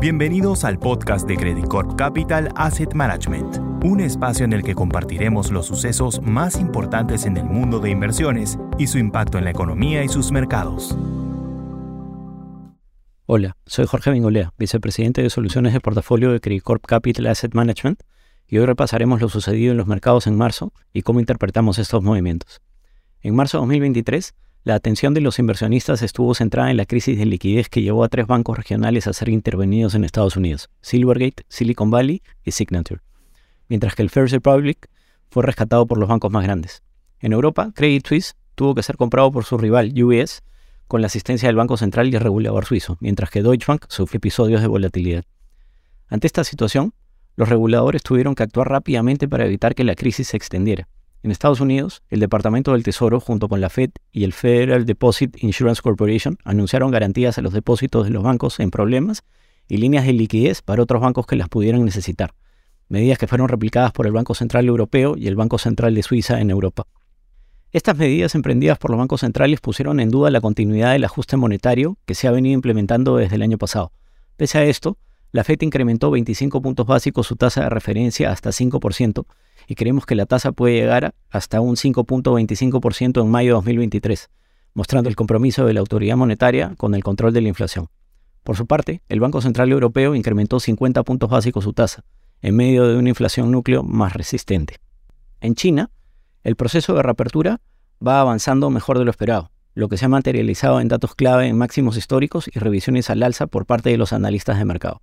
Bienvenidos al podcast de Credit Corp Capital Asset Management, un espacio en el que compartiremos los sucesos más importantes en el mundo de inversiones y su impacto en la economía y sus mercados. Hola, soy Jorge Bengolea, vicepresidente de soluciones de portafolio de Credit Corp Capital Asset Management, y hoy repasaremos lo sucedido en los mercados en marzo y cómo interpretamos estos movimientos. En marzo de 2023, la atención de los inversionistas estuvo centrada en la crisis de liquidez que llevó a tres bancos regionales a ser intervenidos en Estados Unidos, Silvergate, Silicon Valley y Signature, mientras que el First Republic fue rescatado por los bancos más grandes. En Europa, Credit Suisse tuvo que ser comprado por su rival UBS con la asistencia del Banco Central y el regulador suizo, mientras que Deutsche Bank sufrió episodios de volatilidad. Ante esta situación, los reguladores tuvieron que actuar rápidamente para evitar que la crisis se extendiera. En Estados Unidos, el Departamento del Tesoro, junto con la Fed y el Federal Deposit Insurance Corporation, anunciaron garantías a los depósitos de los bancos en problemas y líneas de liquidez para otros bancos que las pudieran necesitar, medidas que fueron replicadas por el Banco Central Europeo y el Banco Central de Suiza en Europa. Estas medidas emprendidas por los bancos centrales pusieron en duda la continuidad del ajuste monetario que se ha venido implementando desde el año pasado. Pese a esto, la Fed incrementó 25 puntos básicos su tasa de referencia hasta 5%, y creemos que la tasa puede llegar hasta un 5.25% en mayo de 2023, mostrando el compromiso de la autoridad monetaria con el control de la inflación. Por su parte, el Banco Central Europeo incrementó 50 puntos básicos su tasa, en medio de una inflación núcleo más resistente. En China, el proceso de reapertura va avanzando mejor de lo esperado, lo que se ha materializado en datos clave en máximos históricos y revisiones al alza por parte de los analistas de mercado.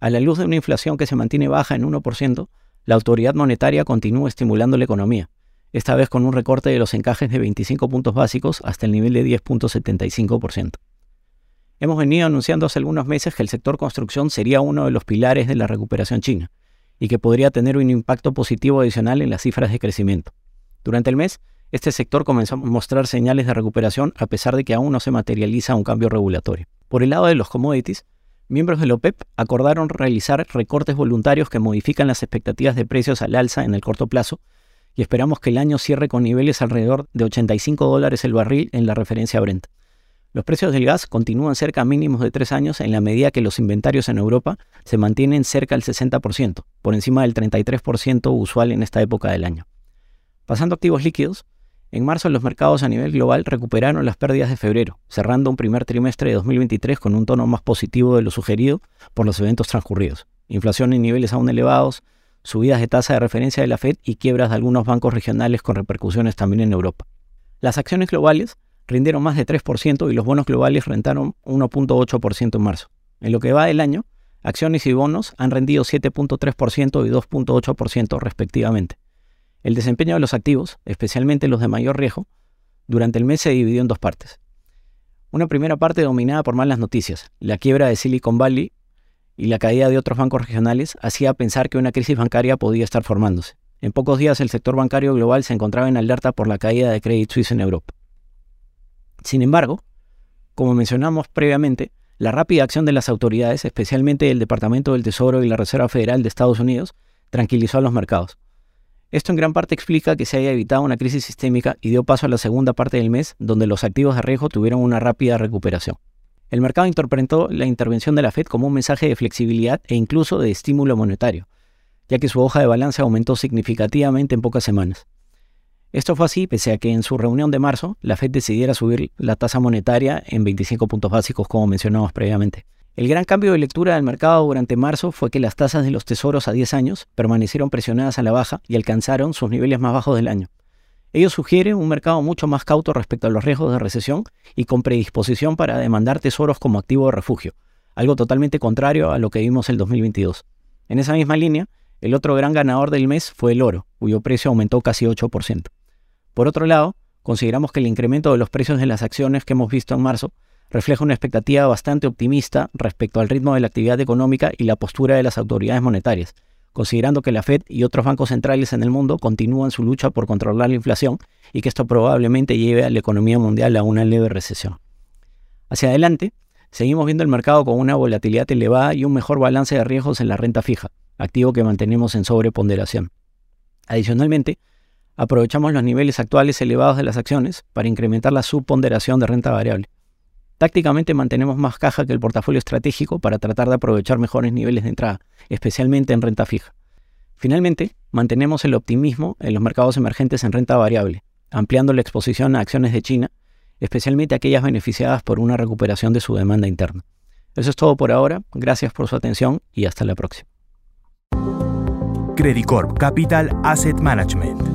A la luz de una inflación que se mantiene baja en 1%, la autoridad monetaria continúa estimulando la economía, esta vez con un recorte de los encajes de 25 puntos básicos hasta el nivel de 10.75%. Hemos venido anunciando hace algunos meses que el sector construcción sería uno de los pilares de la recuperación china y que podría tener un impacto positivo adicional en las cifras de crecimiento. Durante el mes, este sector comenzó a mostrar señales de recuperación a pesar de que aún no se materializa un cambio regulatorio. Por el lado de los commodities, miembros del OPEP acordaron realizar recortes voluntarios que modifican las expectativas de precios al alza en el corto plazo y esperamos que el año cierre con niveles alrededor de 85 dólares el barril en la referencia Brent. Los precios del gas continúan cerca mínimos de tres años en la medida que los inventarios en Europa se mantienen cerca del 60%, por encima del 33% usual en esta época del año. Pasando a activos líquidos, en marzo los mercados a nivel global recuperaron las pérdidas de febrero, cerrando un primer trimestre de 2023 con un tono más positivo de lo sugerido por los eventos transcurridos. Inflación en niveles aún elevados, subidas de tasa de referencia de la Fed y quiebras de algunos bancos regionales con repercusiones también en Europa. Las acciones globales rindieron más de 3% y los bonos globales rentaron 1.8% en marzo. En lo que va del año, acciones y bonos han rendido 7.3% y 2.8% respectivamente. El desempeño de los activos, especialmente los de mayor riesgo, durante el mes se dividió en dos partes. Una primera parte dominada por malas noticias, la quiebra de Silicon Valley y la caída de otros bancos regionales hacía pensar que una crisis bancaria podía estar formándose. En pocos días el sector bancario global se encontraba en alerta por la caída de Credit Suisse en Europa. Sin embargo, como mencionamos previamente, la rápida acción de las autoridades, especialmente el Departamento del Tesoro y la Reserva Federal de Estados Unidos, tranquilizó a los mercados. Esto en gran parte explica que se haya evitado una crisis sistémica y dio paso a la segunda parte del mes, donde los activos de riesgo tuvieron una rápida recuperación. El mercado interpretó la intervención de la Fed como un mensaje de flexibilidad e incluso de estímulo monetario, ya que su hoja de balance aumentó significativamente en pocas semanas. Esto fue así pese a que en su reunión de marzo la Fed decidiera subir la tasa monetaria en 25 puntos básicos como mencionamos previamente. El gran cambio de lectura del mercado durante marzo fue que las tasas de los tesoros a 10 años permanecieron presionadas a la baja y alcanzaron sus niveles más bajos del año. Ello sugiere un mercado mucho más cauto respecto a los riesgos de recesión y con predisposición para demandar tesoros como activo de refugio, algo totalmente contrario a lo que vimos el 2022. En esa misma línea, el otro gran ganador del mes fue el oro, cuyo precio aumentó casi 8%. Por otro lado, consideramos que el incremento de los precios de las acciones que hemos visto en marzo refleja una expectativa bastante optimista respecto al ritmo de la actividad económica y la postura de las autoridades monetarias, considerando que la Fed y otros bancos centrales en el mundo continúan su lucha por controlar la inflación y que esto probablemente lleve a la economía mundial a una leve recesión. Hacia adelante, seguimos viendo el mercado con una volatilidad elevada y un mejor balance de riesgos en la renta fija, activo que mantenemos en sobreponderación. Adicionalmente, aprovechamos los niveles actuales elevados de las acciones para incrementar la subponderación de renta variable. Tácticamente mantenemos más caja que el portafolio estratégico para tratar de aprovechar mejores niveles de entrada, especialmente en renta fija. Finalmente, mantenemos el optimismo en los mercados emergentes en renta variable, ampliando la exposición a acciones de China, especialmente aquellas beneficiadas por una recuperación de su demanda interna. Eso es todo por ahora, gracias por su atención y hasta la próxima. Credit Capital Asset Management